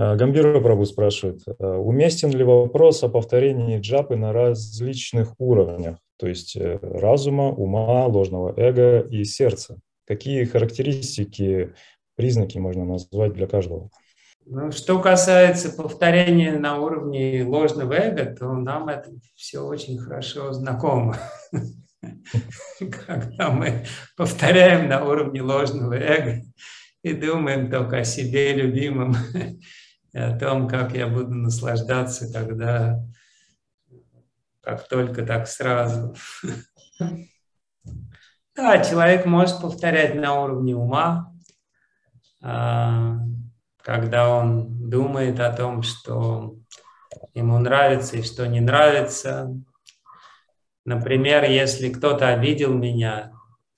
А, Гамбира Прабу спрашивает, а, уместен ли вопрос о повторении джапы на различных уровнях, то есть э, разума, ума, ложного эго и сердца? Какие характеристики, признаки можно назвать для каждого? Ну, что касается повторения на уровне ложного эго, то нам это все очень хорошо знакомо. Когда мы повторяем на уровне ложного эго и думаем только о себе любимом, и о том, как я буду наслаждаться, когда как только, так сразу. Да, человек может повторять на уровне ума, а, когда он думает о том, что ему нравится и что не нравится. Например, если кто-то обидел меня,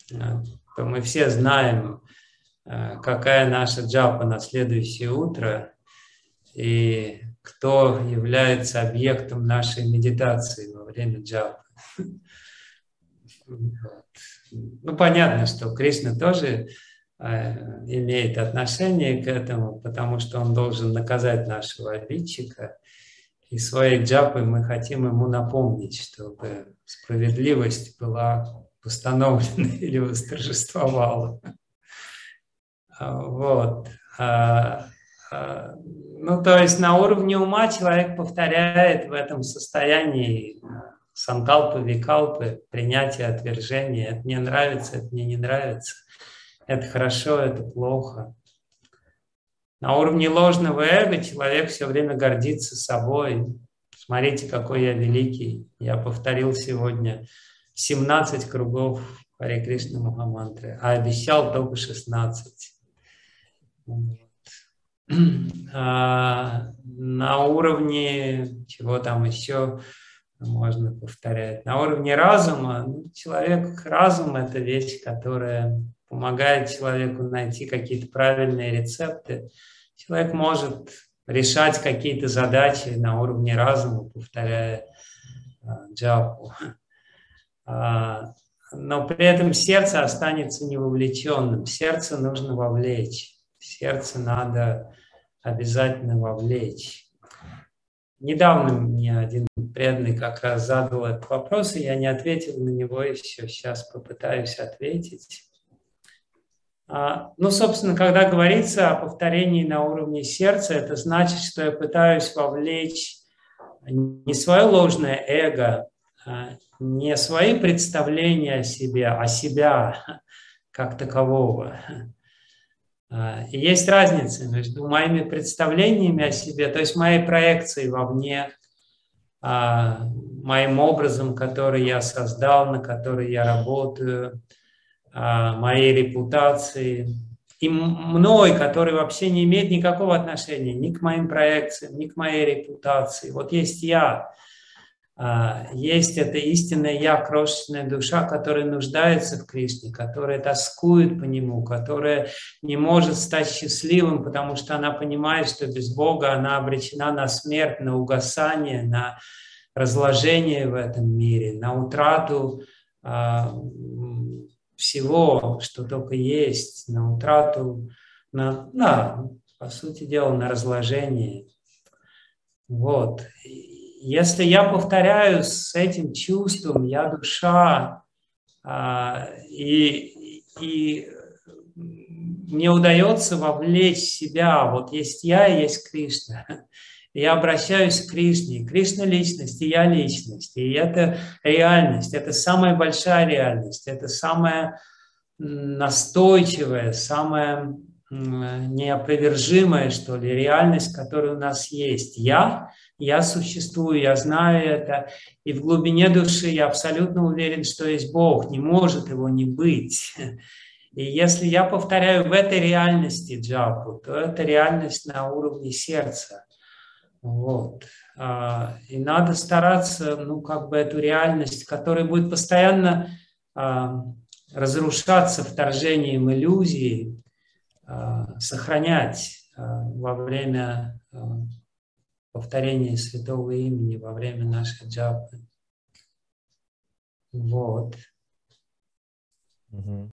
то мы все знаем, а, какая наша джапа на следующее утро, и кто является объектом нашей медитации во время джапы. Ну, понятно, что Кришна тоже э, имеет отношение к этому, потому что он должен наказать нашего обидчика. И своей джапой мы хотим ему напомнить, чтобы справедливость была установлена или восторжествовала. Вот. А, а, ну, то есть на уровне ума человек повторяет в этом состоянии э, санкалпы, викалпы, принятие, отвержение. Это мне нравится, это мне не нравится. Это хорошо, это плохо. На уровне ложного эго человек все время гордится собой. Смотрите, какой я великий. Я повторил сегодня 17 кругов Харе Кришна Мухаммантры, а обещал только 16. А, на уровне чего там еще можно повторять, на уровне разума, ну, человек, разум – это вещь, которая помогает человеку найти какие-то правильные рецепты. Человек может решать какие-то задачи на уровне разума, повторяя а, джапу. А, но при этом сердце останется невовлеченным. Сердце нужно вовлечь. Сердце надо обязательно вовлечь. Недавно мне один преданный как раз задал этот вопрос, и я не ответил на него, и все, сейчас попытаюсь ответить. А, ну, собственно, когда говорится о повторении на уровне сердца, это значит, что я пытаюсь вовлечь не свое ложное эго, а не свои представления о себе, а себя как такового. А, есть разница между моими представлениями о себе, то есть моей проекцией вовне, а, моим образом, который я создал, на который я работаю, а, моей репутацией, и мной, который вообще не имеет никакого отношения ни к моим проекциям, ни к моей репутации. Вот есть я, есть эта истинная я, крошечная душа, которая нуждается в Кришне, которая тоскует по Нему, которая не может стать счастливым, потому что она понимает, что без Бога она обречена на смерть, на угасание, на разложение в этом мире, на утрату а, всего, что только есть, на утрату, на, на, по сути дела, на разложение. Вот если я повторяю с этим чувством, я душа, а, и, и мне удается вовлечь себя, вот есть я, есть Кришна, я обращаюсь к Кришне, Кришна личность, и я личность, и это реальность, это самая большая реальность, это самая настойчивая, самая неопровержимая, что ли, реальность, которая у нас есть. Я я существую, я знаю это, и в глубине души я абсолютно уверен, что есть Бог, не может его не быть. И если я повторяю в этой реальности джапу, то это реальность на уровне сердца. Вот. А, и надо стараться, ну, как бы эту реальность, которая будет постоянно а, разрушаться вторжением иллюзии, а, сохранять во время повторение святого имени во время нашей джапы. Вот. Угу.